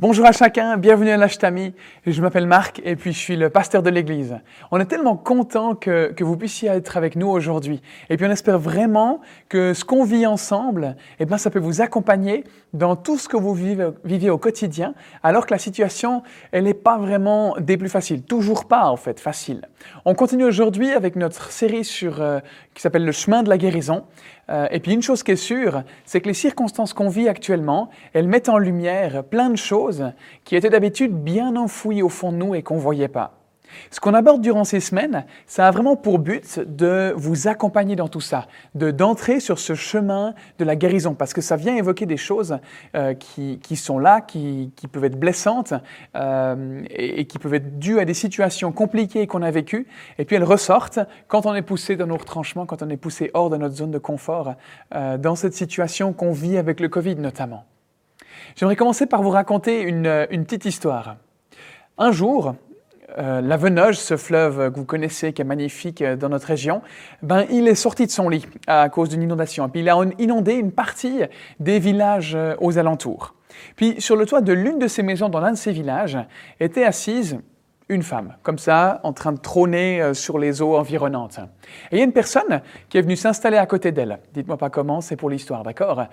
Bonjour à chacun, bienvenue à l'Ashtami. Je m'appelle Marc et puis je suis le pasteur de l'église. On est tellement content que, que vous puissiez être avec nous aujourd'hui. Et puis on espère vraiment que ce qu'on vit ensemble, eh ben, ça peut vous accompagner dans tout ce que vous vivez, vivez au quotidien, alors que la situation, elle n'est pas vraiment des plus faciles. Toujours pas, en fait, facile. On continue aujourd'hui avec notre série sur, euh, qui s'appelle Le chemin de la guérison. Euh, et puis une chose qui est sûre, c'est que les circonstances qu'on vit actuellement, elles mettent en lumière plein de choses qui étaient d'habitude bien enfouies au fond de nous et qu'on ne voyait pas. Ce qu'on aborde durant ces semaines, ça a vraiment pour but de vous accompagner dans tout ça, de d'entrer sur ce chemin de la guérison, parce que ça vient évoquer des choses euh, qui, qui, sont là, qui, qui, peuvent être blessantes euh, et, qui peuvent être dues à des situations compliquées qu'on a vécues, et puis elles ressortent quand on est poussé dans nos retranchements, quand on est poussé hors de notre zone de confort, euh, dans cette situation qu'on vit avec le Covid notamment. J'aimerais commencer par vous raconter une, une petite histoire. Un jour, euh, la Venoge, ce fleuve que vous connaissez, qui est magnifique euh, dans notre région, ben, il est sorti de son lit à cause d'une inondation. Et puis il a inondé une partie des villages euh, aux alentours. Puis sur le toit de l'une de ces maisons dans l'un de ces villages était assise une femme, comme ça, en train de trôner euh, sur les eaux environnantes. Et il y a une personne qui est venue s'installer à côté d'elle. Dites-moi pas comment, c'est pour l'histoire, d'accord?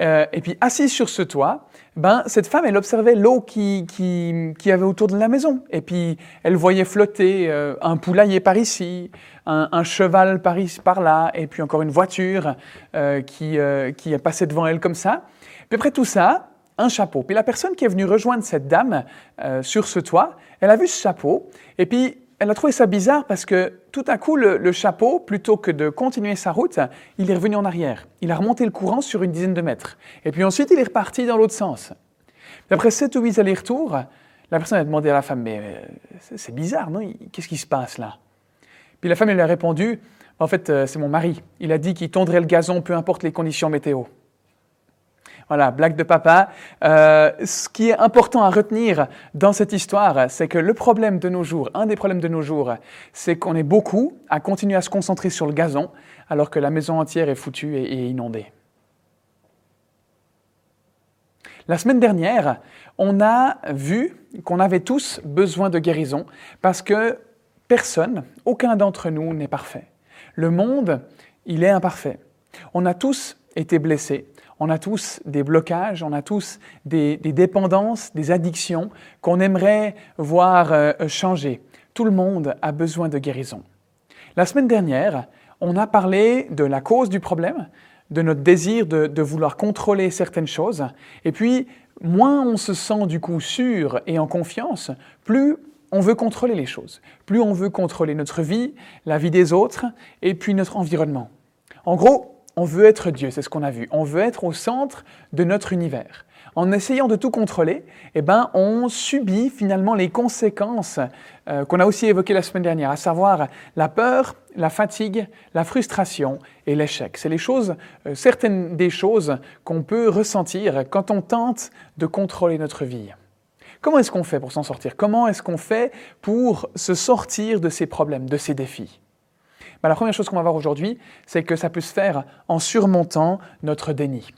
Euh, Et puis, assise sur ce toit, ben, cette femme, elle observait l'eau qui, qui, qui, avait autour de la maison. Et puis, elle voyait flotter euh, un poulailler par ici, un, un, cheval par ici, par là, et puis encore une voiture euh, qui, euh, qui est devant elle comme ça. Puis après tout ça, un chapeau. Puis la personne qui est venue rejoindre cette dame euh, sur ce toit, elle a vu ce chapeau et puis elle a trouvé ça bizarre parce que tout à coup, le, chapeau, plutôt que de continuer sa route, il est revenu en arrière. Il a remonté le courant sur une dizaine de mètres. Et puis ensuite, il est reparti dans l'autre sens. Puis après sept ou huit allers-retours, la personne a demandé à la femme, mais euh, c'est bizarre, non? Qu'est-ce qui se passe là? Puis la femme, lui a répondu, en fait, euh, c'est mon mari. Il a dit qu'il tondrait le gazon, peu importe les conditions météo. Voilà, blague de papa. Euh, ce qui est important à retenir dans cette histoire, c'est que le problème de nos jours, un des problèmes de nos jours, c'est qu'on est beaucoup à continuer à se concentrer sur le gazon, alors que la maison entière est foutue et, et inondée. La semaine dernière, on a vu qu'on avait tous besoin de guérison parce que personne, aucun d'entre nous n'est parfait. Le monde, il est imparfait. On a tous été blessés, on a tous des blocages, on a tous des, dépendances, des addictions qu'on aimerait voir euh, changer. Tout le monde a besoin de guérison. La semaine dernière, on a parlé de la cause du problème, de notre désir de vouloir contrôler certaines choses, et puis moins on se sent du coup sûr et en confiance, plus on veut contrôler les choses, plus on veut contrôler notre vie, la vie des autres, et puis notre environnement. En gros, on veut être Dieu, c'est ce qu'on a vu. On veut être au centre de notre univers. En essayant de tout contrôler, eh ben, on subit finalement les conséquences euh, qu'on a aussi évoquées la semaine dernière, à savoir la peur, la fatigue, la frustration et l'échec. C'est les choses, euh, certaines des choses qu'on peut ressentir quand on tente de contrôler notre vie. Comment est-ce qu'on fait pour s'en sortir? Comment est-ce qu'on fait pour se sortir de ces problèmes, de ces défis? Bah, la première chose qu'on va voir aujourd'hui, c'est que ça peut se faire en surmontant notre déni.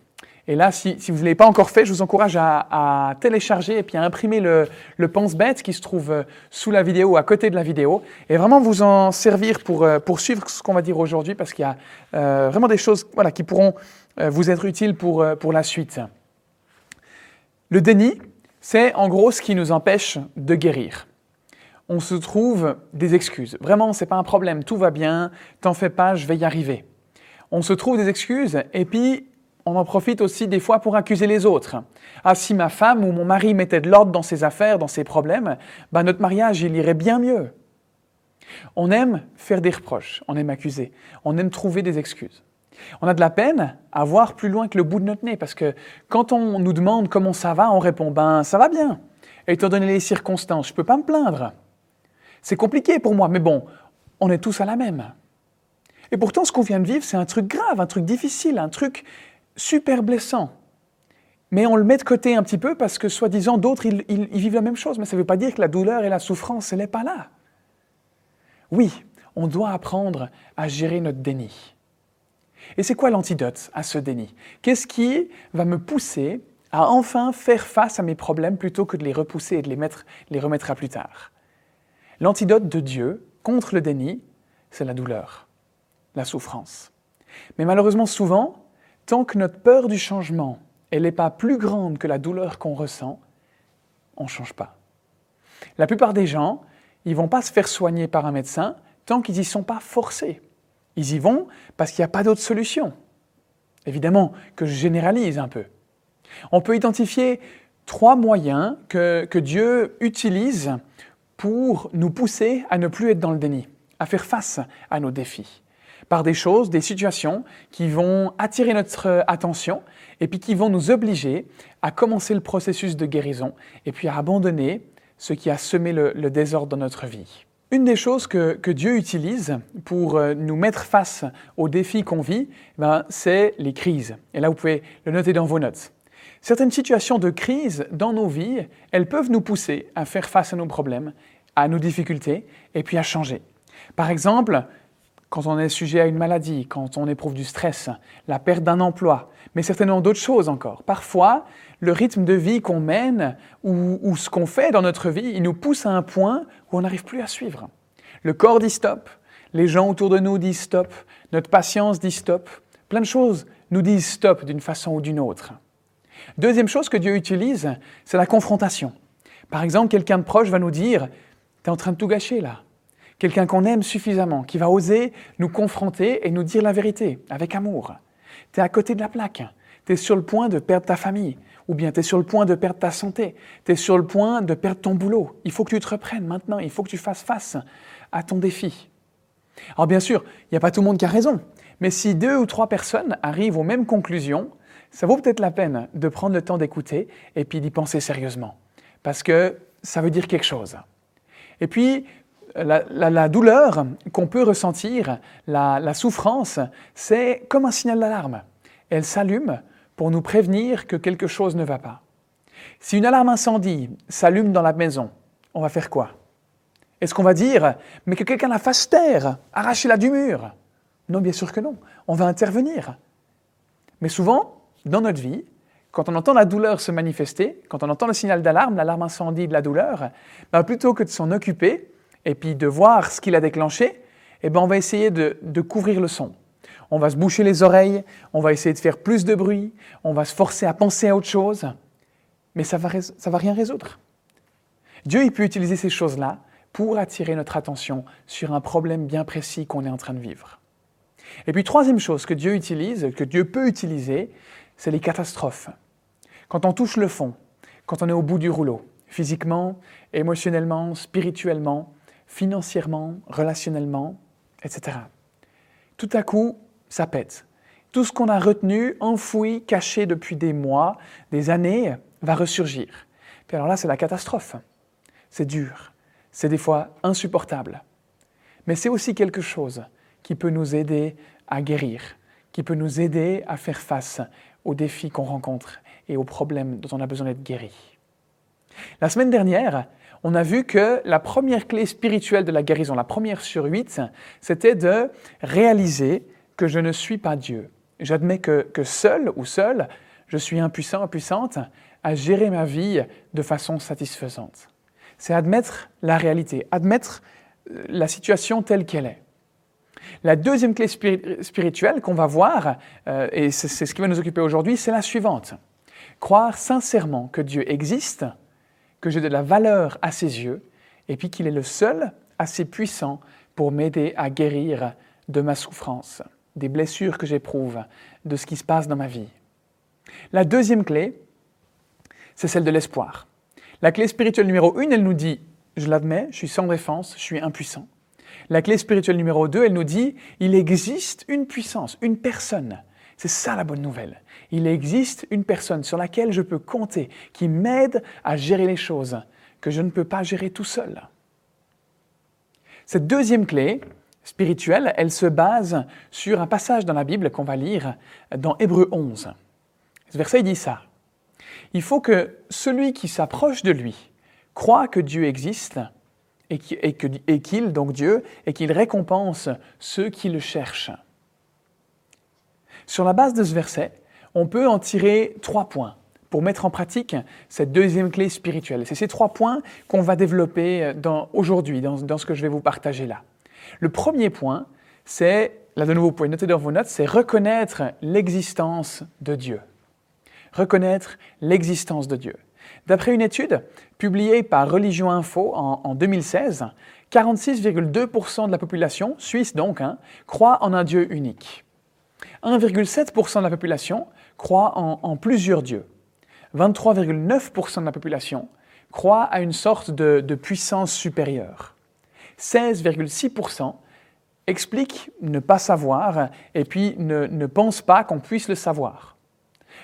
Et là, si, si vous ne l'avez pas encore fait, je vous encourage à, à, télécharger et puis à imprimer le, le pense-bête qui se trouve euh, sous la vidéo, à côté de la vidéo, et vraiment vous en servir pour, euh, pour suivre ce qu'on va dire aujourd'hui, parce qu'il y a euh, vraiment des choses voilà, qui pourront euh, vous être utiles pour, euh, pour la suite. Le déni, c'est en gros ce qui nous empêche de guérir on se trouve des excuses. Vraiment, c'est pas un problème, tout va bien, t'en fais pas, je vais y arriver. On se trouve des excuses et puis on en profite aussi des fois pour accuser les autres. Ah, si ma femme ou mon mari mettait de l'ordre dans ses affaires, dans ses problèmes, bah notre mariage, il irait bien mieux. On aime faire des reproches, on aime accuser, on aime trouver des excuses. On a de la peine à voir plus loin que le bout de notre nez parce que quand on nous demande comment ça va, on répond ben ça va bien. Étant donné les circonstances, je ne peux pas me plaindre. C'est compliqué pour moi, mais bon, on est tous à la même. Et pourtant, ce qu'on vient de vivre, c'est un truc grave, un truc difficile, un truc super blessant. Mais on le met de côté un petit peu parce que, soi-disant, d'autres, ils, vivent la même chose. Mais ça ne veut pas dire que la douleur et la souffrance, elle n'est pas là. Oui, on doit apprendre à gérer notre déni. Et c'est quoi l'antidote à ce déni? Qu'est-ce qui va me pousser à enfin faire face à mes problèmes plutôt que de les repousser et de les remettre à plus tard? L'antidote de Dieu contre le déni, c'est la douleur, la souffrance. Mais malheureusement, souvent, tant que notre peur du changement, elle n'est pas plus grande que la douleur qu'on ressent, on ne change pas. La plupart des gens, ils vont pas se faire soigner par un médecin tant qu'ils n'y sont pas forcés. Ils y vont parce qu'il n'y a pas d'autre solution. Évidemment que je généralise un peu. On peut identifier trois moyens que, que Dieu utilise pour nous pousser à ne plus être dans le déni, à faire face à nos défis par des choses, des situations qui vont attirer notre attention et puis qui vont nous obliger à commencer le processus de guérison et puis à abandonner ce qui a semé le, désordre dans notre vie. Une des choses que, Dieu utilise pour euh, nous mettre face aux défis qu'on vit, ben, c'est les crises. Et là, vous pouvez le noter dans vos notes. Certaines situations de crise dans nos vies, elles peuvent nous pousser à faire face à nos problèmes, à nos difficultés, et puis à changer. Par exemple, quand on est sujet à une maladie, quand on éprouve du stress, la perte d'un emploi, mais certainement d'autres choses encore. Parfois, le rythme de vie qu'on mène ou, ce qu'on fait dans notre vie, il nous pousse à un point où on n'arrive plus à suivre. Le corps dit stop, les gens autour de nous disent stop, notre patience dit stop, plein de choses nous disent stop d'une façon ou d'une autre. Deuxième chose que Dieu utilise, c'est la confrontation. Par exemple, quelqu'un de proche va nous dire, tu es en train de tout gâcher là, quelqu'un qu'on aime suffisamment, qui va oser nous confronter et nous dire la vérité avec amour. Tu es à côté de la plaque, tu es sur le point de perdre ta famille, ou bien tu es sur le point de perdre ta santé, tu es sur le point de perdre ton boulot. Il faut que tu te reprennes maintenant, il faut que tu fasses face à ton défi. Alors bien sûr, il n'y a pas tout le monde qui a raison, mais si deux ou trois personnes arrivent aux mêmes conclusions, ça vaut peut-être la peine de prendre le temps d'écouter et puis d'y penser sérieusement, parce que ça veut dire quelque chose. Et puis, la, douleur qu'on peut ressentir, la, souffrance, c'est comme un signal d'alarme. Elle s'allume pour nous prévenir que quelque chose ne va pas. Si une alarme incendie s'allume dans la maison, on va faire quoi? Est-ce qu'on va dire, mais que quelqu'un la fasse taire, arrachez-la du mur? Non, bien sûr que non. On va intervenir. Mais souvent, dans notre vie, quand on entend la douleur se manifester, quand on entend le signal d'alarme, l'alarme incendie de la douleur, ben, plutôt que de s'en occuper, et puis de voir ce qu'il a déclenché, eh ben on va essayer de, couvrir le son. On va se boucher les oreilles, on va essayer de faire plus de bruit, on va se forcer à penser à autre chose, mais ça ne va, ça va rien résoudre. Dieu il peut utiliser ces choses-là pour attirer notre attention sur un problème bien précis qu'on est en train de vivre. Et puis troisième chose que Dieu utilise, que Dieu peut utiliser, c'est les catastrophes. Quand on touche le fond, quand on est au bout du rouleau, physiquement, émotionnellement, spirituellement, financièrement, relationnellement, etc. Tout à coup, ça pète. Tout ce qu'on a retenu, enfoui, caché depuis des mois, des années, va ressurgir. Puis alors là, c'est la catastrophe. C'est dur. C'est des fois insupportable. Mais c'est aussi quelque chose qui peut nous aider à guérir, qui peut nous aider à faire face aux défis qu'on rencontre et aux problèmes dont on a besoin d'être guéri. La semaine dernière, on a vu que la première clé spirituelle de la guérison, la première sur huit, c'était de réaliser que je ne suis pas Dieu. J'admets que, seul ou seul, je suis impuissant, impuissante à gérer ma vie de façon satisfaisante. C'est admettre la réalité, admettre euh, la situation telle qu'elle est. La deuxième clé spirituelle qu'on va voir, euh, et c'est ce qui va nous occuper aujourd'hui, c'est la suivante. Croire sincèrement que Dieu existe que j'ai de la valeur à ses yeux, et puis qu'il est le seul assez puissant pour m'aider à guérir de ma souffrance, des blessures que j'éprouve, de ce qui se passe dans ma vie. La deuxième clé, c'est celle de l'espoir. La clé spirituelle numéro une, elle nous dit, je l'admets, je suis sans défense, je suis impuissant. La clé spirituelle numéro deux, elle nous dit, il existe une puissance, une personne. C'est ça la bonne nouvelle il existe une personne sur laquelle je peux compter, qui m'aide à gérer les choses que je ne peux pas gérer tout seul. Cette deuxième clé spirituelle, elle se base sur un passage dans la Bible qu'on va lire dans Hébreu 11. Ce verset dit ça. Il faut que celui qui s'approche de lui croit que Dieu existe et qu'il, donc Dieu, et qu'il récompense ceux qui le cherchent. Sur la base de ce verset, on peut en tirer trois points pour mettre en pratique cette deuxième clé spirituelle. C'est ces trois points qu'on va développer aujourd'hui dans, dans ce que je vais vous partager là. Le premier point, c'est, là de nouveau, vous pouvez noter dans vos notes, c'est reconnaître l'existence de Dieu. Reconnaître l'existence de Dieu. D'après une étude publiée par Religion Info en, 2016, 46,2% de la population, suisse donc, hein, croit en un Dieu unique. 1,7% de la population croit en, plusieurs dieux. 23,9% de la population croit à une sorte de, puissance supérieure. 16,6% expliquent ne pas savoir et puis ne, ne pensent pas qu'on puisse le savoir.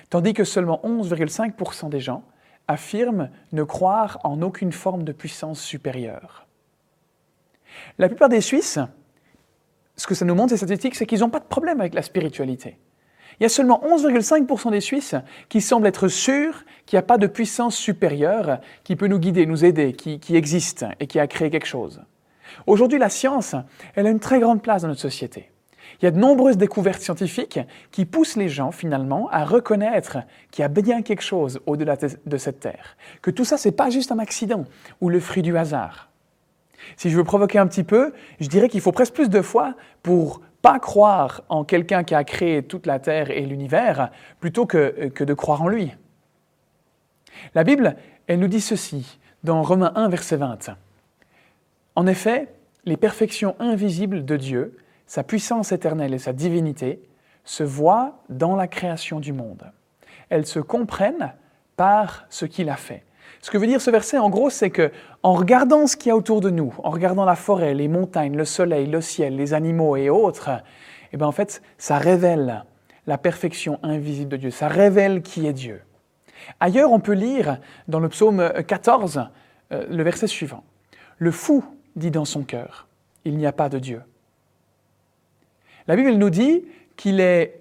Tandis que seulement 11,5% des gens affirment ne croire en aucune forme de puissance supérieure. La plupart des Suisses, ce que ça nous montre, ces statistiques, c'est qu'ils n'ont pas de problème avec la spiritualité. Il y a seulement 11,5% des Suisses qui semblent être sûrs qu'il n'y a pas de puissance supérieure qui peut nous guider, nous aider, qui, qui existe et qui a créé quelque chose. Aujourd'hui, la science, elle a une très grande place dans notre société. Il y a de nombreuses découvertes scientifiques qui poussent les gens finalement à reconnaître qu'il y a bien quelque chose au-delà de cette Terre, que tout ça, n'est pas juste un accident ou le fruit du hasard. Si je veux provoquer un petit peu, je dirais qu'il faut presque plus de foi pour pas croire en quelqu'un qui a créé toute la Terre et l'univers, plutôt que, que de croire en lui. La Bible, elle nous dit ceci dans Romains 1, verset 20. En effet, les perfections invisibles de Dieu, sa puissance éternelle et sa divinité, se voient dans la création du monde. Elles se comprennent par ce qu'il a fait. Ce que veut dire ce verset, en gros, c'est que en regardant ce qu'il y a autour de nous, en regardant la forêt, les montagnes, le soleil, le ciel, les animaux et autres, eh bien en fait, ça révèle la perfection invisible de Dieu. Ça révèle qui est Dieu. Ailleurs, on peut lire dans le psaume 14 euh, le verset suivant. Le fou dit dans son cœur, il n'y a pas de Dieu. La Bible nous dit qu'il est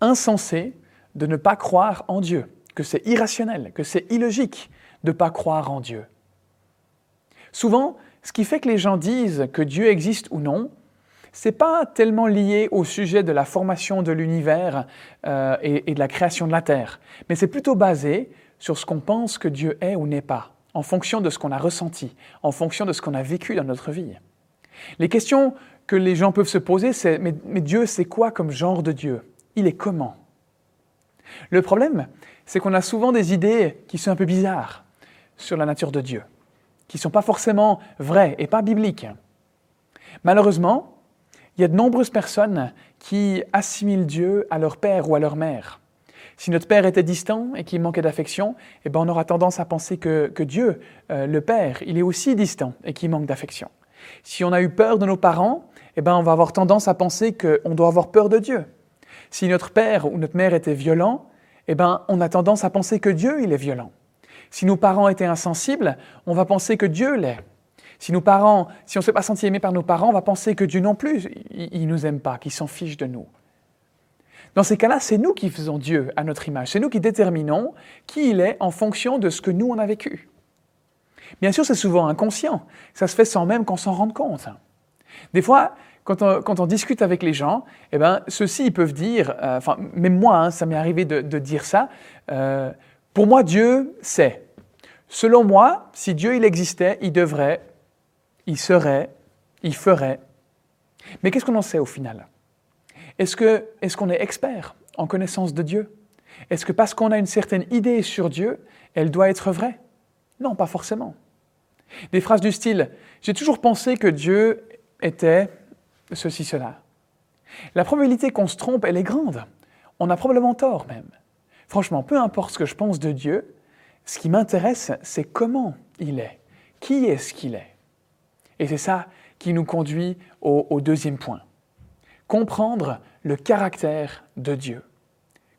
insensé de ne pas croire en Dieu, que c'est irrationnel, que c'est illogique de ne pas croire en Dieu. Souvent, ce qui fait que les gens disent que Dieu existe ou non, c'est pas tellement lié au sujet de la formation de l'univers euh, et, et de la création de la Terre, mais c'est plutôt basé sur ce qu'on pense que Dieu est ou n'est pas en fonction de ce qu'on a ressenti, en fonction de ce qu'on a vécu dans notre vie. Les questions que les gens peuvent se poser, c'est mais, Dieu, c'est quoi comme genre de Dieu? Il est comment? Le problème, c'est qu'on a souvent des idées qui sont un peu bizarres sur la nature de Dieu, qui ne sont pas forcément vraies et pas bibliques. Malheureusement, il y a de nombreuses personnes qui assimilent Dieu à leur père ou à leur mère. Si notre Père était distant et qu'il manquait d'affection, eh ben on aura tendance à penser que, Dieu, euh, le Père, il est aussi distant et qu'il manque d'affection. Si on a eu peur de nos parents, eh ben on va avoir tendance à penser qu'on doit avoir peur de Dieu. Si notre père ou notre mère était violent, eh ben on a tendance à penser que Dieu, il est violent. Si nos parents étaient insensibles, on va penser que Dieu l'est. Si nos parents, si on ne s'est pas senti aimé par nos parents, on va penser que Dieu non plus, il ne nous aime pas, qu'il s'en fiche de nous. Dans ces cas-là, c'est nous qui faisons Dieu à notre image. C'est nous qui déterminons qui il est en fonction de ce que nous on a vécu. Bien sûr, c'est souvent inconscient. Ça se fait sans même qu'on s'en rende compte. Des fois, quand on, discute avec les gens, eh ben, ceux-ci ils peuvent dire, euh, même moi, hein, ça m'est arrivé de, dire ça. Euh, pour moi, Dieu sait. Selon moi, si Dieu il existait, il devrait, il serait, il ferait. Mais qu'est-ce qu'on en sait au final? Est-ce qu'on qu'on est expert en connaissance de Dieu? Est-ce que parce qu'on a une certaine idée sur Dieu, elle doit être vraie? Non, pas forcément. Des phrases du style ⁇ J'ai toujours pensé que Dieu était ceci, cela ⁇ La probabilité qu'on se trompe, elle est grande. On a probablement tort même. Franchement, peu importe ce que je pense de Dieu, ce qui m'intéresse, c'est comment il est. Qui est-ce qu'il est? Et c'est ça qui nous conduit au deuxième point comprendre le caractère de Dieu,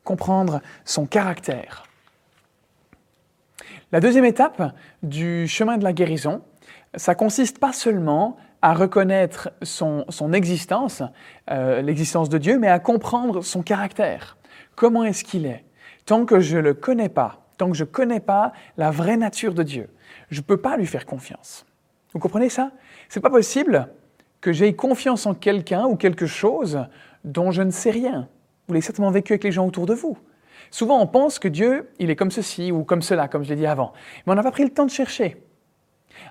comprendre son caractère. La deuxième étape du chemin de la guérison, ça consiste pas seulement à reconnaître son, existence, euh, l'existence de Dieu, mais à comprendre son caractère. Comment est-ce qu'il est? Tant que je ne le connais pas, tant que je ne connais pas la vraie nature de Dieu, je ne peux pas lui faire confiance. Vous comprenez ça? C'est pas possible que j'aie confiance en quelqu'un ou quelque chose dont je ne sais rien. Vous l'avez certainement vécu avec les gens autour de vous. Souvent, on pense que Dieu, il est comme ceci ou comme cela, comme je l'ai dit avant. Mais on n'a pas pris le temps de chercher.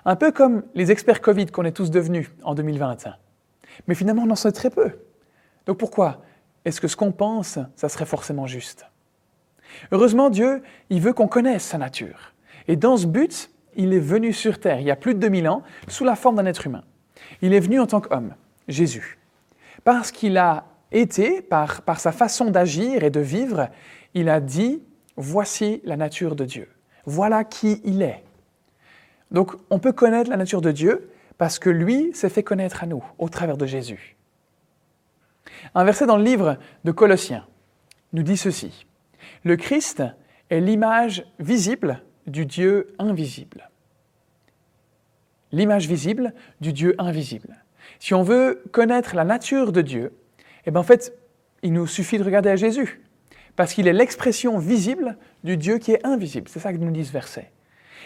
Un peu comme les experts Covid qu'on est tous devenus en 2020. Mais finalement, on en sait très peu. Donc pourquoi est-ce que ce qu'on pense, ça serait forcément juste? Heureusement, Dieu, il veut qu'on connaisse sa nature. Et dans ce but, il est venu sur Terre il y a plus de 2000 ans sous la forme d'un être humain. Il est venu en tant qu'homme, Jésus. Parce qu'il a été, par, par sa façon d'agir et de vivre, il a dit, voici la nature de Dieu. Voilà qui il est. Donc on peut connaître la nature de Dieu parce que lui s'est fait connaître à nous au travers de Jésus. Un verset dans le livre de Colossiens nous dit ceci. Le Christ est l'image visible du Dieu invisible. L'image visible du Dieu invisible. Si on veut connaître la nature de Dieu, eh bien en fait, il nous suffit de regarder à Jésus, parce qu'il est l'expression visible du Dieu qui est invisible. C'est ça que nous dit ce verset.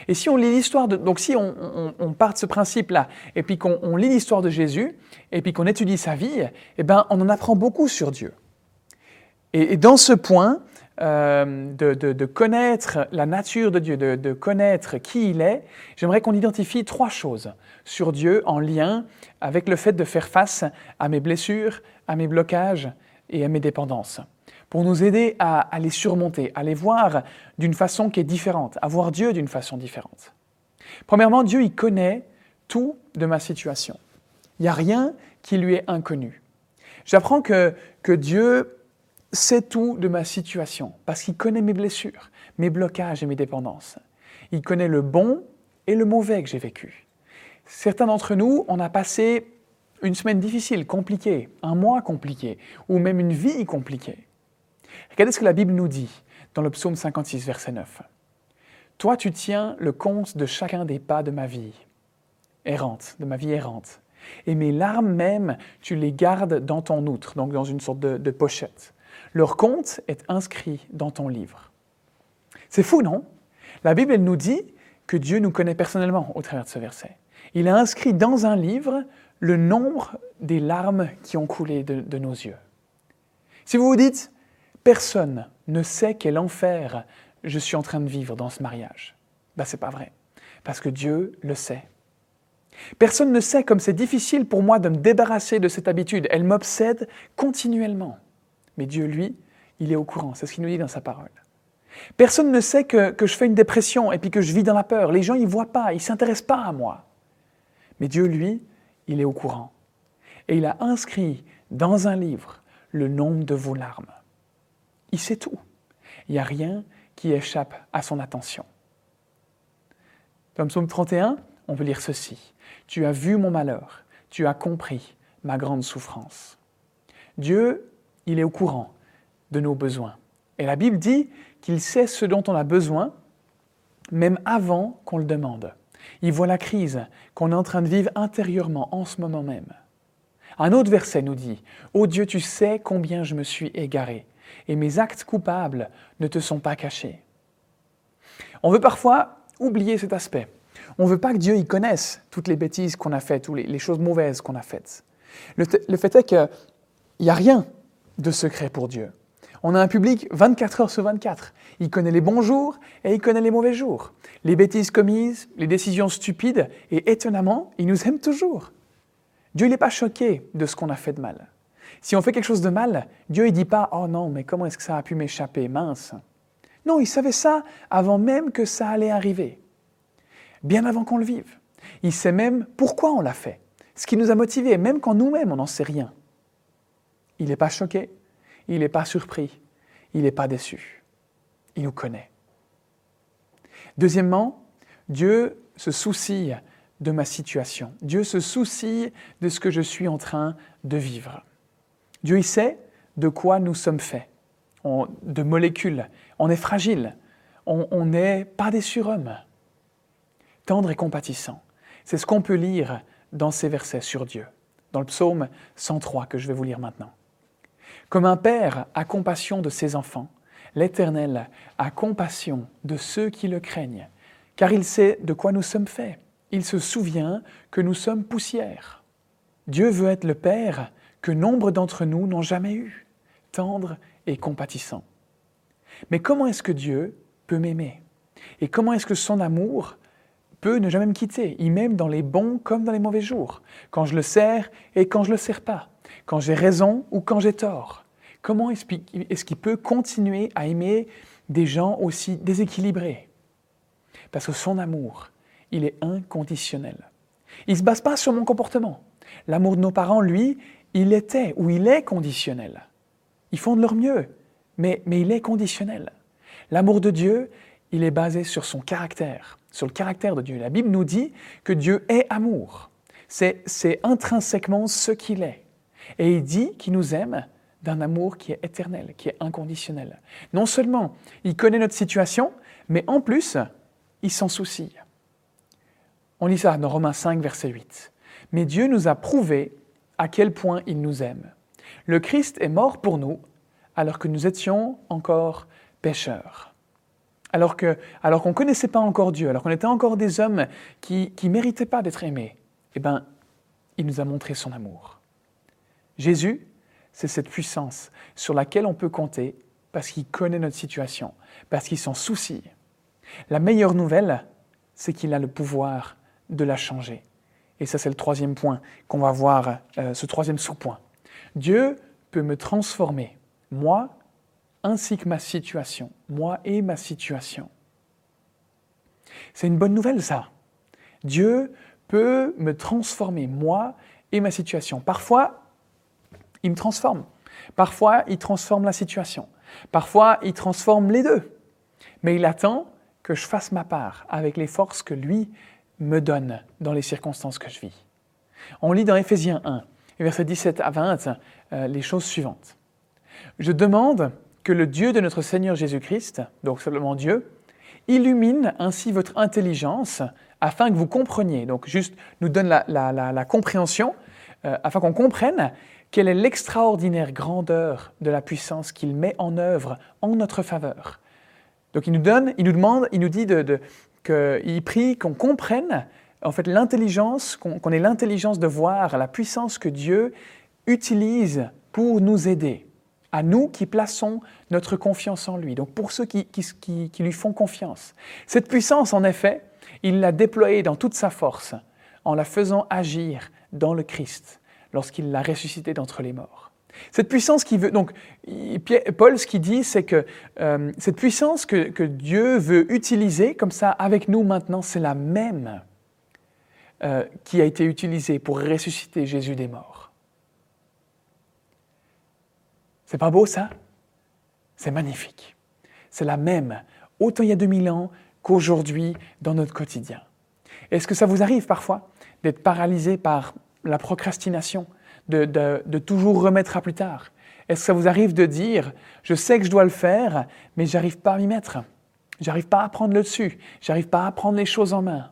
Et si on lit l'histoire de... Donc si on, part de ce principe-là, et puis qu'on lit l'histoire de Jésus, et puis qu'on étudie sa vie, eh bien on en apprend beaucoup sur Dieu. Et, dans ce point, euh, de, connaître la nature de Dieu, de, connaître qui il est, j'aimerais qu'on identifie trois choses sur Dieu en lien avec le fait de faire face à mes blessures, à mes blocages et à mes dépendances pour nous aider à, les surmonter, à les voir d'une façon qui est différente, à voir Dieu d'une façon différente. Premièrement, Dieu, il connaît tout de ma situation. Il n'y a rien qui lui est inconnu. J'apprends que, que Dieu sait tout de ma situation parce qu'il connaît mes blessures, mes blocages et mes dépendances. Il connaît le bon et le mauvais que j'ai vécu. Certains d'entre nous, on a passé une semaine difficile, compliquée, un mois compliqué, ou même une vie compliquée. Regardez ce que la Bible nous dit dans le psaume 56, verset 9. Toi, tu tiens le compte de chacun des pas de ma vie, errante, de ma vie errante. Et mes larmes même, tu les gardes dans ton outre, donc dans une sorte de, pochette. Leur compte est inscrit dans ton livre. C'est fou, non? La Bible, elle nous dit que Dieu nous connaît personnellement au travers de ce verset. Il a inscrit dans un livre le nombre des larmes qui ont coulé de nos yeux. Si vous vous dites, Personne ne sait quel enfer je suis en train de vivre dans ce mariage. Ben, c'est pas vrai, parce que Dieu le sait. Personne ne sait comme c'est difficile pour moi de me débarrasser de cette habitude. Elle m'obsède continuellement. Mais Dieu, lui, il est au courant. C'est ce qu'il nous dit dans sa parole. Personne ne sait que, que, je fais une dépression et puis que je vis dans la peur. Les gens, ils ne voient pas, ils ne s'intéressent pas à moi. Mais Dieu, lui, il est au courant. Et il a inscrit dans un livre le nombre de vos larmes. Il sait tout. Il n'y a rien qui échappe à son attention. Dans le psaume 31, on peut lire ceci. Tu as vu mon malheur, tu as compris ma grande souffrance. Dieu, il est au courant de nos besoins. Et la Bible dit qu'il sait ce dont on a besoin, même avant qu'on le demande. Il voit la crise qu'on est en train de vivre intérieurement en ce moment même. Un autre verset nous dit, Ô Dieu, tu sais combien je me suis égaré et mes actes coupables ne te sont pas cachés. On veut parfois oublier cet aspect. On ne veut pas que Dieu y connaisse toutes les bêtises qu'on a faites, toutes les, choses mauvaises qu'on a faites. Le, le fait est qu'il n'y a rien de secret pour Dieu. On a un public 24 heures sur 24. Il connaît les bons jours et il connaît les mauvais jours. Les bêtises commises, les décisions stupides, et étonnamment, il nous aime toujours. Dieu n'est pas choqué de ce qu'on a fait de mal. Si on fait quelque chose de mal, Dieu ne dit pas Oh non, mais comment est-ce que ça a pu m'échapper? Mince. Non, il savait ça avant même que ça allait arriver. Bien avant qu'on le vive. Il sait même pourquoi on l'a fait. Ce qui nous a motivés, même quand nous-mêmes, on n'en sait rien. Il n'est pas choqué, il n'est pas surpris, il n'est pas déçu. Il nous connaît. Deuxièmement, Dieu se soucie de ma situation. Dieu se soucie de ce que je suis en train de vivre. Dieu il sait de quoi nous sommes faits, de molécules. On est fragile, on n'est pas des surhommes. Tendre et compatissant. C'est ce qu'on peut lire dans ces versets sur Dieu, dans le psaume 103 que je vais vous lire maintenant. Comme un père a compassion de ses enfants, l'Éternel a compassion de ceux qui le craignent, car il sait de quoi nous sommes faits. Il se souvient que nous sommes poussière. Dieu veut être le Père que nombre d'entre nous n'ont jamais eu, tendre et compatissant. Mais comment est-ce que Dieu peut m'aimer? Et comment est-ce que son amour peut ne jamais me quitter? Il m'aime dans les bons comme dans les mauvais jours, quand je le sers et quand je ne le sers pas, quand j'ai raison ou quand j'ai tort. Comment est-ce qu'il peut continuer à aimer des gens aussi déséquilibrés? Parce que son amour, il est inconditionnel. Il ne se base pas sur mon comportement. L'amour de nos parents, lui, il était ou il est conditionnel. Ils font de leur mieux, mais, mais il est conditionnel. L'amour de Dieu, il est basé sur son caractère, sur le caractère de Dieu. La Bible nous dit que Dieu est amour. C'est intrinsèquement ce qu'il est. Et il dit qu'il nous aime d'un amour qui est éternel, qui est inconditionnel. Non seulement il connaît notre situation, mais en plus, il s'en soucie. On lit ça dans Romains 5, verset 8. Mais Dieu nous a prouvé à quel point il nous aime. Le Christ est mort pour nous alors que nous étions encore pécheurs. Alors qu'on alors ne connaissait pas encore Dieu, alors qu'on était encore des hommes qui ne méritaient pas d'être aimés, eh bien, il nous a montré son amour. Jésus, c'est cette puissance sur laquelle on peut compter parce qu'il connaît notre situation, parce qu'il s'en soucie. La meilleure nouvelle, c'est qu'il a le pouvoir de la changer. Et ça, c'est le troisième point qu'on va voir, euh, ce troisième sous-point. Dieu peut me transformer, moi ainsi que ma situation, moi et ma situation. C'est une bonne nouvelle, ça. Dieu peut me transformer, moi et ma situation. Parfois, il me transforme. Parfois, il transforme la situation. Parfois, il transforme les deux. Mais il attend que je fasse ma part avec les forces que lui me donne dans les circonstances que je vis. On lit dans Éphésiens 1, versets 17 à 20, euh, les choses suivantes. Je demande que le Dieu de notre Seigneur Jésus-Christ, donc simplement Dieu, illumine ainsi votre intelligence afin que vous compreniez, donc juste nous donne la, compréhension, euh, afin qu'on comprenne quelle est l'extraordinaire grandeur de la puissance qu'il met en œuvre en notre faveur. Donc il nous donne, il nous demande, il nous dit de, qu'il prie qu'on comprenne en fait l'intelligence, qu'on ait l'intelligence de voir la puissance que Dieu utilise pour nous aider, à nous qui plaçons notre confiance en lui, donc pour ceux qui, lui font confiance. Cette puissance, en effet, il l'a déployée dans toute sa force en la faisant agir dans le Christ lorsqu'il l'a ressuscité d'entre les morts. Cette puissance qui veut. Donc, Paul, ce qu'il dit, c'est que euh, cette puissance que, Dieu veut utiliser, comme ça, avec nous maintenant, c'est la même euh, qui a été utilisée pour ressusciter Jésus des morts. C'est pas beau, ça? C'est magnifique. C'est la même, autant il y a 2000 ans qu'aujourd'hui dans notre quotidien. Est-ce que ça vous arrive parfois d'être paralysé par la procrastination, de, toujours remettre à plus tard Est-ce que ça vous arrive de dire, je sais que je dois le faire, mais j'arrive pas à m'y mettre? J'arrive pas à prendre le dessus, j'arrive pas à prendre les choses en main.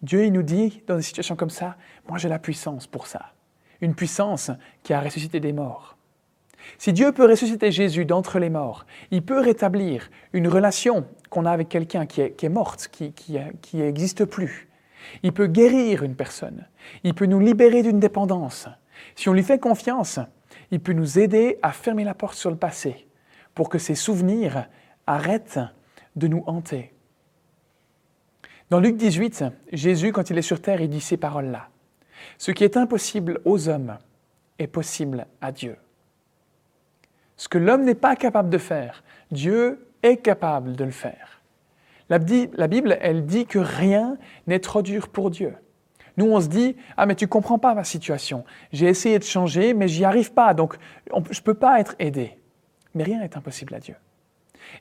Dieu, il nous dit, dans des situations comme ça, moi j'ai la puissance pour ça. Une puissance qui a ressuscité des morts. Si Dieu peut ressusciter Jésus d'entre les morts, il peut rétablir une relation qu'on a avec quelqu'un qui est, morte, qui n'existe plus. Il peut guérir une personne. Il peut nous libérer d'une dépendance. Si on lui fait confiance, il peut nous aider à fermer la porte sur le passé pour que ces souvenirs arrêtent de nous hanter. Dans Luc 18, Jésus, quand il est sur terre, il dit ces paroles-là. Ce qui est impossible aux hommes est possible à Dieu. Ce que l'homme n'est pas capable de faire, Dieu est capable de le faire. La Bible, elle dit que rien n'est trop dur pour Dieu. Nous, on se dit, ah mais tu comprends pas ma situation. J'ai essayé de changer, mais j'y arrive pas, donc je ne peux pas être aidé. Mais rien n'est impossible à Dieu.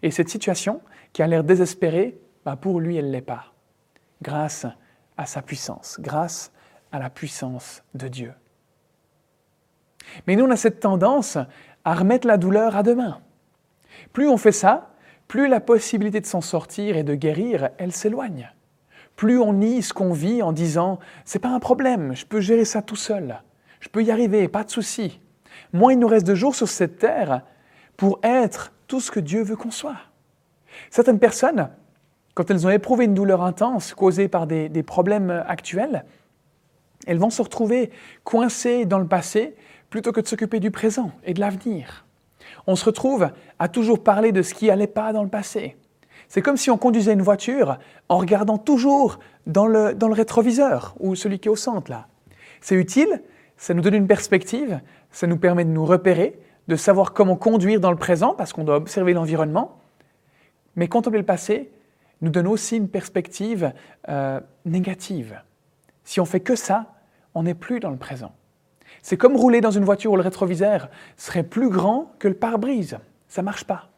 Et cette situation, qui a l'air désespérée, bah pour lui, elle ne l'est pas. Grâce à sa puissance, grâce à la puissance de Dieu. Mais nous, on a cette tendance à remettre la douleur à demain. Plus on fait ça, plus la possibilité de s'en sortir et de guérir, elle s'éloigne plus on nie ce qu'on vit en disant c'est pas un problème, je peux gérer ça tout seul, je peux y arriver, pas de souci. Moins il nous reste de jours sur cette terre pour être tout ce que Dieu veut qu'on soit. Certaines personnes, quand elles ont éprouvé une douleur intense causée par des, des problèmes actuels, elles vont se retrouver coincées dans le passé plutôt que de s'occuper du présent et de l'avenir. On se retrouve à toujours parler de ce qui n'allait pas dans le passé. C'est comme si on conduisait une voiture en regardant toujours dans le, dans le rétroviseur ou celui qui est au centre là. C'est utile, ça nous donne une perspective, ça nous permet de nous repérer, de savoir comment conduire dans le présent parce qu'on doit observer l'environnement. Mais contempler le passé nous donne aussi une perspective euh, négative. Si on fait que ça, on n'est plus dans le présent. C'est comme rouler dans une voiture où le rétroviseur serait plus grand que le pare-brise. Ça marche pas.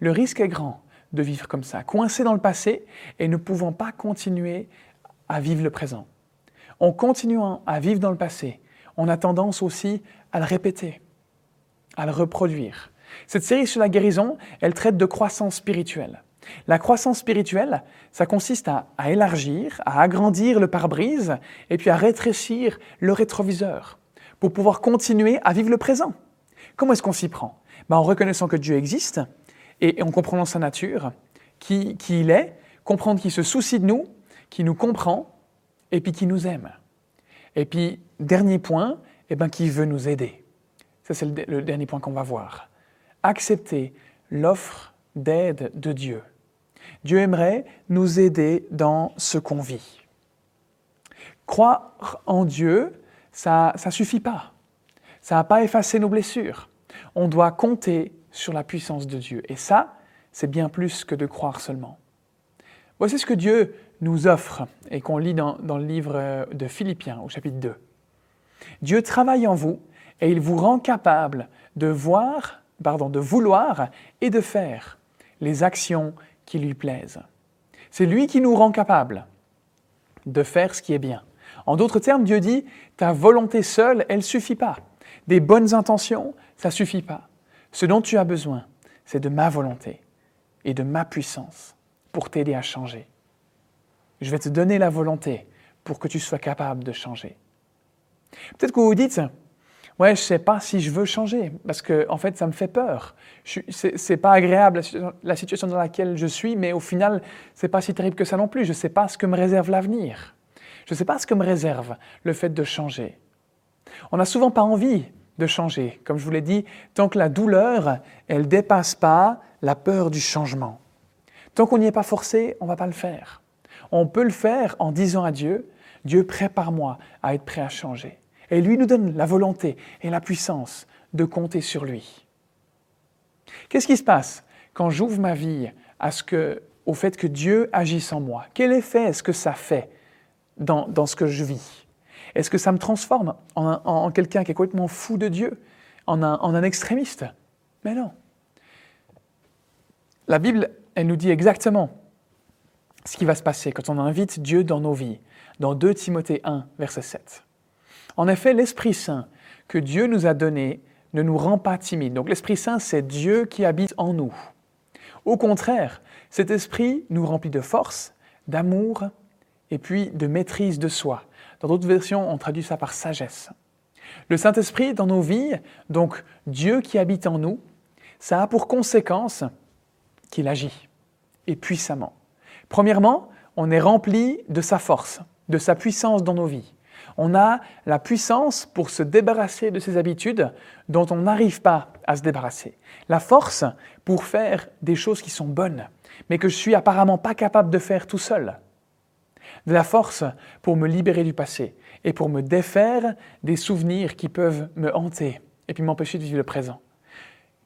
Le risque est grand de vivre comme ça, coincé dans le passé et ne pouvant pas continuer à vivre le présent. En continuant à vivre dans le passé, on a tendance aussi à le répéter, à le reproduire. Cette série sur la guérison, elle traite de croissance spirituelle. La croissance spirituelle, ça consiste à, élargir, à agrandir le pare-brise et puis à rétrécir le rétroviseur pour pouvoir continuer à vivre le présent. Comment est-ce qu'on s'y prend? Ben, En reconnaissant que Dieu existe et, en comprenant sa nature, qui, qui il est, comprendre qu'il se soucie de nous, qu'il nous comprend et puis qu'il nous aime. Et puis, dernier point, eh ben, qui veut nous aider. Ça, c'est le, le dernier point qu'on va voir. Accepter l'offre d'aide de Dieu. Dieu aimerait nous aider dans ce qu'on vit. Croire en Dieu, ça ne suffit pas. Ça n'a pas effacé nos blessures. On doit compter sur la puissance de Dieu. Et ça, c'est bien plus que de croire seulement. Voici ce que Dieu nous offre et qu'on lit dans, le livre de Philippiens au chapitre 2. Dieu travaille en vous et il vous rend capable de voir, pardon, de vouloir et de faire les actions qui lui plaisent. C'est lui qui nous rend capables de faire ce qui est bien. En d'autres termes, Dieu dit, ta volonté seule, elle suffit pas. Des bonnes intentions, ça suffit pas. Ce dont tu as besoin, c'est de ma volonté et de ma puissance pour t'aider à changer. Je vais te donner la volonté pour que tu sois capable de changer. Peut-être que vous vous dites, ouais, je ne sais pas si je veux changer, parce que en fait, ça me fait peur. Ce n'est pas agréable la situation dans laquelle je suis, mais au final, ce n'est pas si terrible que ça non plus. Je ne sais pas ce que me réserve l'avenir. Je ne sais pas ce que me réserve le fait de changer. On n'a souvent pas envie de changer. Comme je vous l'ai dit, tant que la douleur, elle dépasse pas la peur du changement. Tant qu'on n'y est pas forcé, on ne va pas le faire. On peut le faire en disant à Dieu, Dieu prépare-moi à être prêt à changer. Et lui nous donne la volonté et la puissance de compter sur lui. Qu'est-ce qui se passe quand j'ouvre ma vie au fait que Dieu agisse en moi? Quel effet est-ce que ça fait dans, dans ce que je vis? Est-ce que ça me transforme en, quelqu'un qui est complètement fou de Dieu, en un, en un extrémiste? Mais non. La Bible, elle nous dit exactement ce qui va se passer quand on invite Dieu dans nos vies, dans 2 Timothée 1, verset 7. En effet, l'Esprit Saint que Dieu nous a donné ne nous rend pas timides. Donc l'Esprit Saint, c'est Dieu qui habite en nous. Au contraire, cet Esprit nous remplit de force, d'amour et puis de maîtrise de soi. Dans d'autres versions, on traduit ça par sagesse. Le Saint-Esprit dans nos vies, donc Dieu qui habite en nous, ça a pour conséquence qu'il agit, et puissamment. Premièrement, on est rempli de sa force, de sa puissance dans nos vies on a la puissance pour se débarrasser de ces habitudes dont on n'arrive pas à se débarrasser. La force pour faire des choses qui sont bonnes, mais que je suis apparemment pas capable de faire tout seul. De la force pour me libérer du passé et pour me défaire des souvenirs qui peuvent me hanter et puis m'empêcher de vivre le présent.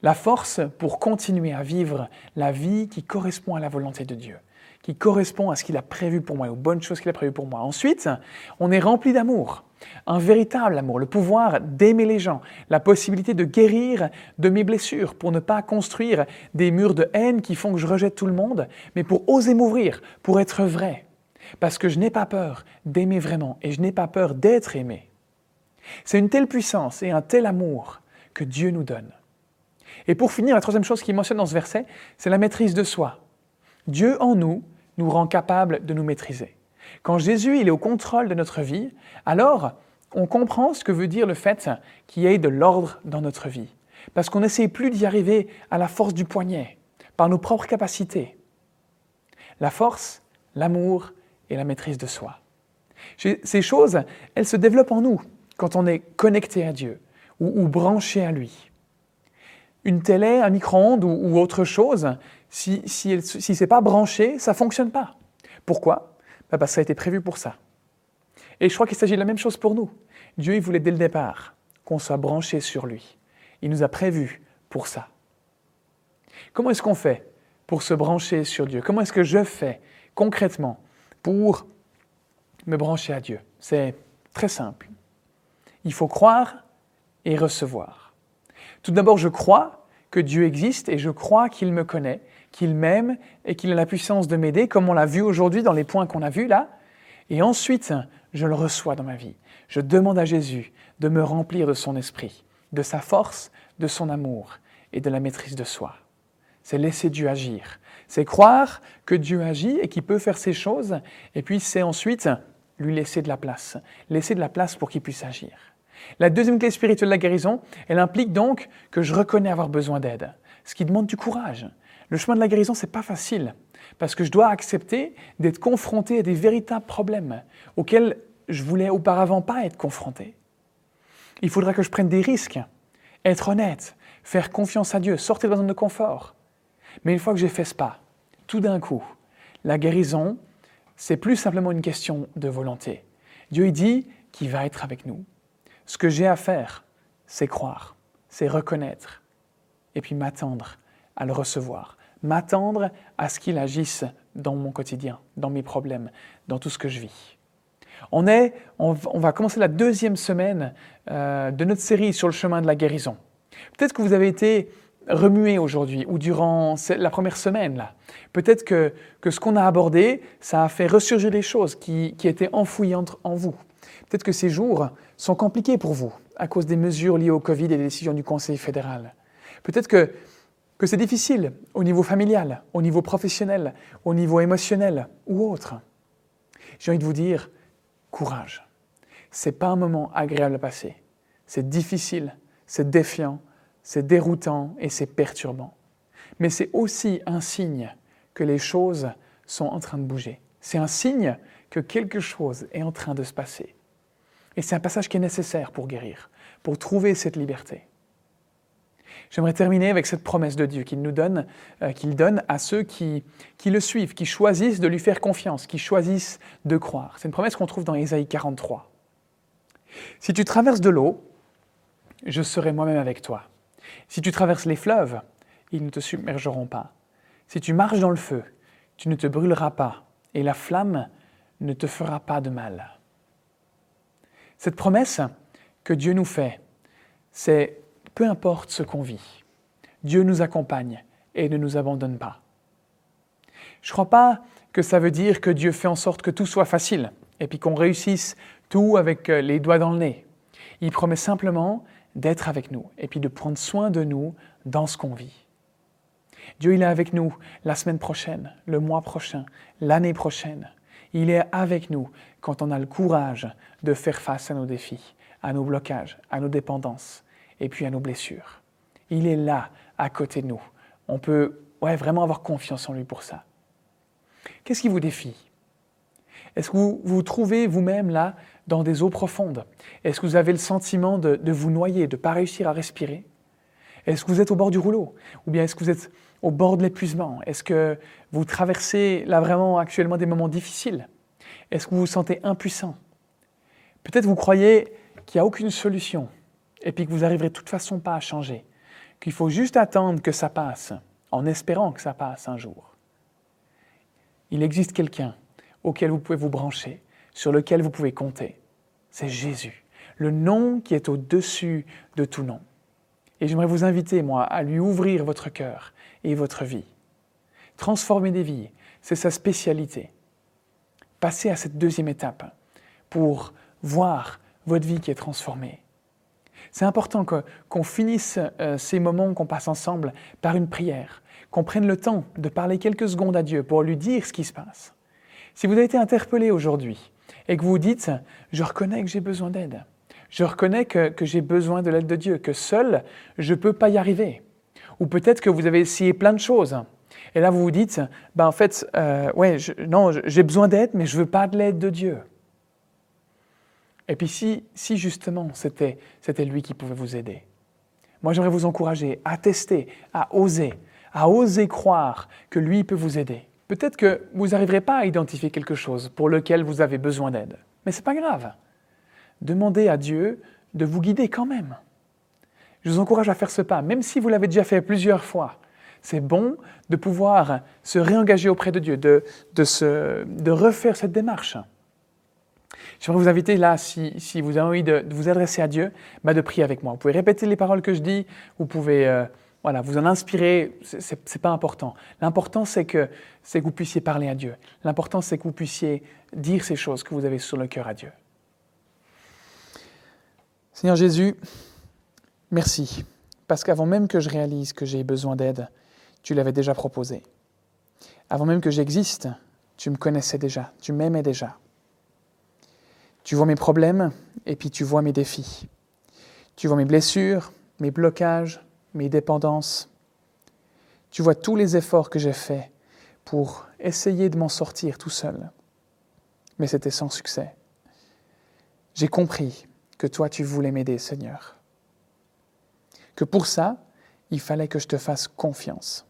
La force pour continuer à vivre la vie qui correspond à la volonté de Dieu qui correspond à ce qu'il a prévu pour moi, aux bonnes choses qu'il a prévues pour moi. Ensuite, on est rempli d'amour, un véritable amour, le pouvoir d'aimer les gens, la possibilité de guérir de mes blessures pour ne pas construire des murs de haine qui font que je rejette tout le monde, mais pour oser m'ouvrir, pour être vrai. Parce que je n'ai pas peur d'aimer vraiment et je n'ai pas peur d'être aimé. C'est une telle puissance et un tel amour que Dieu nous donne. Et pour finir, la troisième chose qu'il mentionne dans ce verset, c'est la maîtrise de soi. Dieu en nous nous rend capable de nous maîtriser. Quand Jésus il est au contrôle de notre vie, alors on comprend ce que veut dire le fait qu'il y ait de l'ordre dans notre vie. Parce qu'on n'essaie plus d'y arriver à la force du poignet, par nos propres capacités. La force, l'amour et la maîtrise de soi. Ces choses, elles se développent en nous quand on est connecté à Dieu ou, branché à lui. une télé, un micro-ondes ou, autre chose, si, si, si ce n'est pas branché, ça ne fonctionne pas. Pourquoi? Bah, Parce que ça a été prévu pour ça. Et je crois qu'il s'agit de la même chose pour nous. Dieu, il voulait dès le départ qu'on soit branché sur lui. Il nous a prévus pour ça. Comment est-ce qu'on fait pour se brancher sur Dieu? Comment est-ce que je fais concrètement pour me brancher à Dieu C'est très simple. Il faut croire et recevoir. Tout d'abord, je crois que Dieu existe et je crois qu'il me connaît, qu'il m'aime et qu'il a la puissance de m'aider, comme on l'a vu aujourd'hui dans les points qu'on a vus là. Et ensuite, je le reçois dans ma vie. Je demande à Jésus de me remplir de son esprit, de sa force, de son amour et de la maîtrise de soi. C'est laisser Dieu agir. C'est croire que Dieu agit et qu'il peut faire ces choses, et puis c'est ensuite lui laisser de la place, laisser de la place pour qu'il puisse agir. La deuxième clé spirituelle de la guérison, elle implique donc que je reconnais avoir besoin d'aide, ce qui demande du courage. Le chemin de la guérison, c'est pas facile, parce que je dois accepter d'être confronté à des véritables problèmes auxquels je voulais auparavant pas être confronté. Il faudra que je prenne des risques, être honnête, faire confiance à Dieu, sortir de la zone de confort. Mais une fois que j'ai fait ce pas, tout d'un coup, la guérison, c'est plus simplement une question de volonté. Dieu il dit qu'il va être avec nous. Ce que j'ai à faire, c'est croire, c'est reconnaître, et puis m'attendre à le recevoir, m'attendre à ce qu'il agisse dans mon quotidien, dans mes problèmes, dans tout ce que je vis. On, est, on, va commencer la deuxième semaine euh, de notre série sur le chemin de la guérison. Peut-être que vous avez été remué aujourd'hui ou durant la première semaine. Peut-être que, que, ce qu'on a abordé, ça a fait ressurgir des choses qui, qui étaient enfouies en vous. Peut-être que ces jours sont compliqués pour vous à cause des mesures liées au Covid et des décisions du Conseil fédéral. Peut-être que, que c'est difficile au niveau familial, au niveau professionnel, au niveau émotionnel ou autre. J'ai envie de vous dire, courage. Ce n'est pas un moment agréable à passer. C'est difficile, c'est défiant, c'est déroutant et c'est perturbant. Mais c'est aussi un signe que les choses sont en train de bouger. C'est un signe que quelque chose est en train de se passer. Et c'est un passage qui est nécessaire pour guérir, pour trouver cette liberté. J'aimerais terminer avec cette promesse de Dieu qu'il nous donne, euh, qu'il donne à ceux qui, qui, le suivent, qui choisissent de lui faire confiance, qui choisissent de croire. C'est une promesse qu'on trouve dans Ésaïe 43. Si tu traverses de l'eau, je serai moi-même avec toi. Si tu traverses les fleuves, ils ne te submergeront pas. Si tu marches dans le feu, tu ne te brûleras pas, et la flamme ne te fera pas de mal. Cette promesse que Dieu nous fait, c'est peu importe ce qu'on vit, Dieu nous accompagne et ne nous abandonne pas. Je ne crois pas que ça veut dire que Dieu fait en sorte que tout soit facile et puis qu'on réussisse tout avec euh, les doigts dans le nez. Il promet simplement d'être avec nous et puis de prendre soin de nous dans ce qu'on vit. Dieu, il est avec nous la semaine prochaine, le mois prochain, l'année prochaine. Il est avec nous quand on a le courage de faire face à nos défis, à nos blocages, à nos dépendances et puis à nos blessures. Il est là, à côté de nous. On peut ouais, vraiment avoir confiance en lui pour ça. Qu'est-ce qui vous défie? Est-ce que vous vous trouvez vous-même là dans des eaux profondes. Est-ce que vous avez le sentiment de, de vous noyer, de ne pas réussir à respirer? Est-ce que vous êtes au bord du rouleau? Ou bien est-ce que vous êtes au bord de l'épuisement? Est-ce que vous traversez là vraiment actuellement des moments difficiles? Est-ce que vous vous sentez impuissant? Peut-être vous croyez qu'il n'y a aucune solution et puis que vous n'arriverez de toute façon pas à changer, qu'il faut juste attendre que ça passe, en espérant que ça passe un jour. Il existe quelqu'un auquel vous pouvez vous brancher, sur lequel vous pouvez compter. C'est Jésus, le nom qui est au-dessus de tout nom. Et j'aimerais vous inviter, moi, à lui ouvrir votre cœur et votre vie. Transformer des vies, c'est sa spécialité. Passez à cette deuxième étape pour voir votre vie qui est transformée. C'est important qu'on finisse euh, ces moments qu'on passe ensemble par une prière, qu'on prenne le temps de parler quelques secondes à Dieu pour lui dire ce qui se passe. Si vous avez été interpellé aujourd'hui et que vous vous dites, je reconnais que j'ai besoin d'aide, je reconnais que, j'ai besoin de l'aide de Dieu, que seul, je ne peux pas y arriver, ou peut-être que vous avez essayé plein de choses. Et là, vous vous dites, ben en fait, euh, ouais, non, j'ai besoin d'aide, mais je ne veux pas de l'aide de Dieu. Et puis si, si justement c'était, c'était lui qui pouvait vous aider, Moi, j'aimerais vous encourager à tester, à oser, à oser croire que lui peut vous aider. Peut-être que vous n'arriverez pas à identifier quelque chose pour lequel vous avez besoin d'aide, mais ce n'est pas grave. Demandez à Dieu de vous guider quand même. Je vous encourage à faire ce pas, même si vous l'avez déjà fait plusieurs fois. C'est bon de pouvoir se réengager auprès de Dieu, de, de, refaire cette démarche. J'aimerais vous inviter là, si, vous avez envie de, vous adresser à Dieu, bah, de prier avec moi. Vous pouvez répéter les paroles que je dis, vous pouvez euh, voilà, vous en inspirer, ce n'est pas important. L'important, c'est que, que vous puissiez parler à Dieu. L'important, c'est que vous puissiez dire ces choses que vous avez sur le cœur à Dieu. Seigneur Jésus, merci, parce qu'avant même que je réalise que j'ai besoin d'aide, tu l'avais déjà proposé. Avant même que j'existe, tu me connaissais déjà, tu m'aimais déjà. Tu vois mes problèmes et puis tu vois mes défis. Tu vois mes blessures, mes blocages, mes dépendances. Tu vois tous les efforts que j'ai faits pour essayer de m'en sortir tout seul. Mais c'était sans succès. J'ai compris que toi tu voulais m'aider, Seigneur. Que pour ça, il fallait que je te fasse confiance.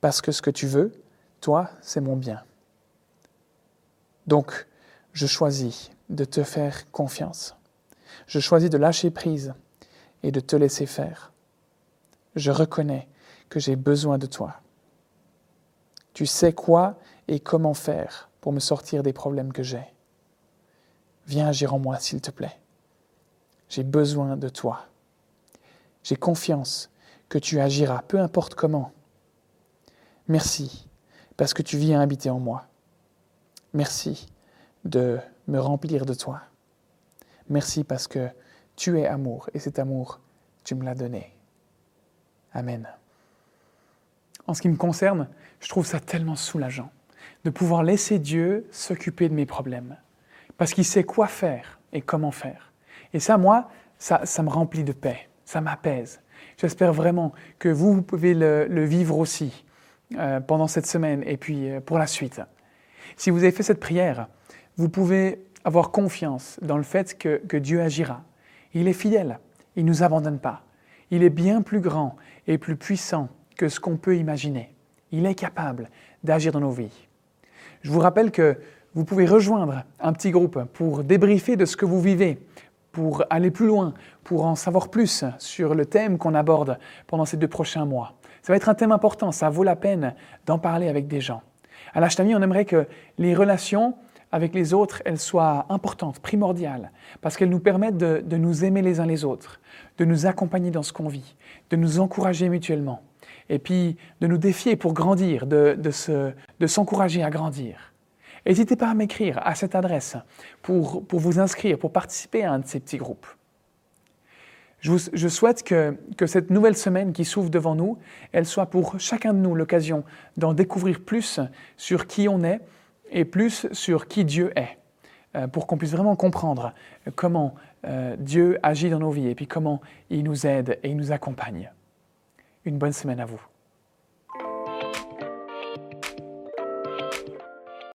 Parce que ce que tu veux, toi, c'est mon bien. Donc, je choisis de te faire confiance. Je choisis de lâcher prise et de te laisser faire je reconnais que j'ai besoin de toi. Tu sais quoi et comment faire pour me sortir des problèmes que j'ai. Viens agir en moi, s'il te plaît. J'ai besoin de toi. J'ai confiance que tu agiras, peu importe comment. Merci, parce que tu viens habiter en moi. Merci de me remplir de toi. Merci parce que tu es amour et cet amour, tu me l'as donné. Amen. En ce qui me concerne, je trouve ça tellement soulageant de pouvoir laisser Dieu s'occuper de mes problèmes, parce qu'il sait quoi faire et comment faire. Et ça, moi, ça, me remplit de paix, ça m'apaise. J'espère vraiment que vous, pouvez le, vivre aussi euh, pendant cette semaine et puis euh, pour la suite. Si vous avez fait cette prière, vous pouvez avoir confiance dans le fait que, que Dieu agira. Il est fidèle, il ne nous abandonne pas. Il est bien plus grand et plus puissant que ce qu'on peut imaginer. Il est capable d'agir dans nos vies. Je vous rappelle que vous pouvez rejoindre un petit groupe pour débriefer de ce que vous vivez, pour aller plus loin, pour en savoir plus sur le thème qu'on aborde pendant ces deux prochains mois. Ça va être un thème important, ça vaut la peine d'en parler avec des gens. À l'Ashtami, on aimerait que les relations avec les autres, elles soient importantes, primordiales, parce qu'elles nous permettent de, nous aimer les uns les autres, de nous accompagner dans ce qu'on vit, de nous encourager mutuellement, et puis de nous défier pour grandir, de, de s'encourager à grandir. N'hésitez pas à m'écrire à cette adresse pour, pour, vous inscrire, pour participer à un de ces petits groupes. Je, je souhaite que, que, cette nouvelle semaine qui s'ouvre devant nous, elle soit pour chacun de nous l'occasion d'en découvrir plus sur qui on est et plus sur qui Dieu est, euh, pour qu'on puisse vraiment comprendre comment euh, Dieu agit dans nos vies et puis comment il nous aide et il nous accompagne. Une bonne semaine à vous.